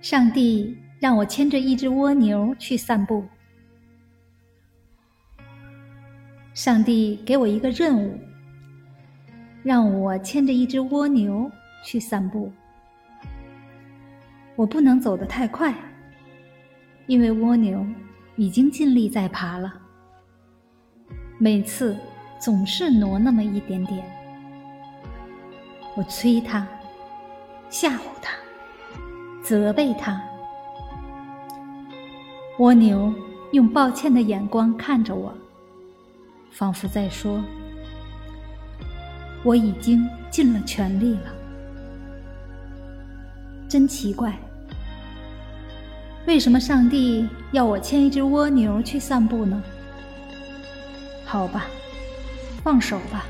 上帝让我牵着一只蜗牛去散步。上帝给我一个任务，让我牵着一只蜗牛去散步。我不能走得太快，因为蜗牛已经尽力在爬了，每次总是挪那么一点点。我催它，吓唬它，责备他。蜗牛用抱歉的眼光看着我，仿佛在说：“我已经尽了全力了。”真奇怪。为什么上帝要我牵一只蜗牛去散步呢？好吧，放手吧，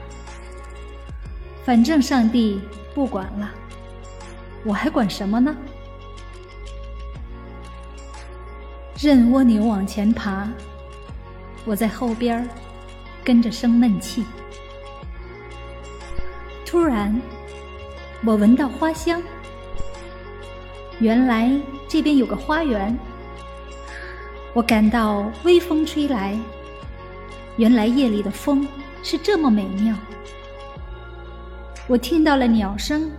反正上帝不管了，我还管什么呢？任蜗牛往前爬，我在后边跟着生闷气。突然，我闻到花香。原来这边有个花园，我感到微风吹来。原来夜里的风是这么美妙。我听到了鸟声，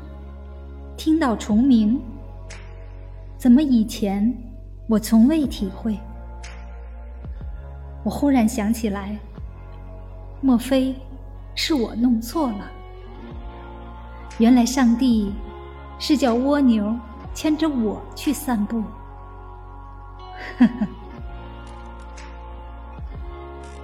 听到虫鸣。怎么以前我从未体会？我忽然想起来，莫非是我弄错了？原来上帝是叫蜗牛。牵着我去散步，呵呵。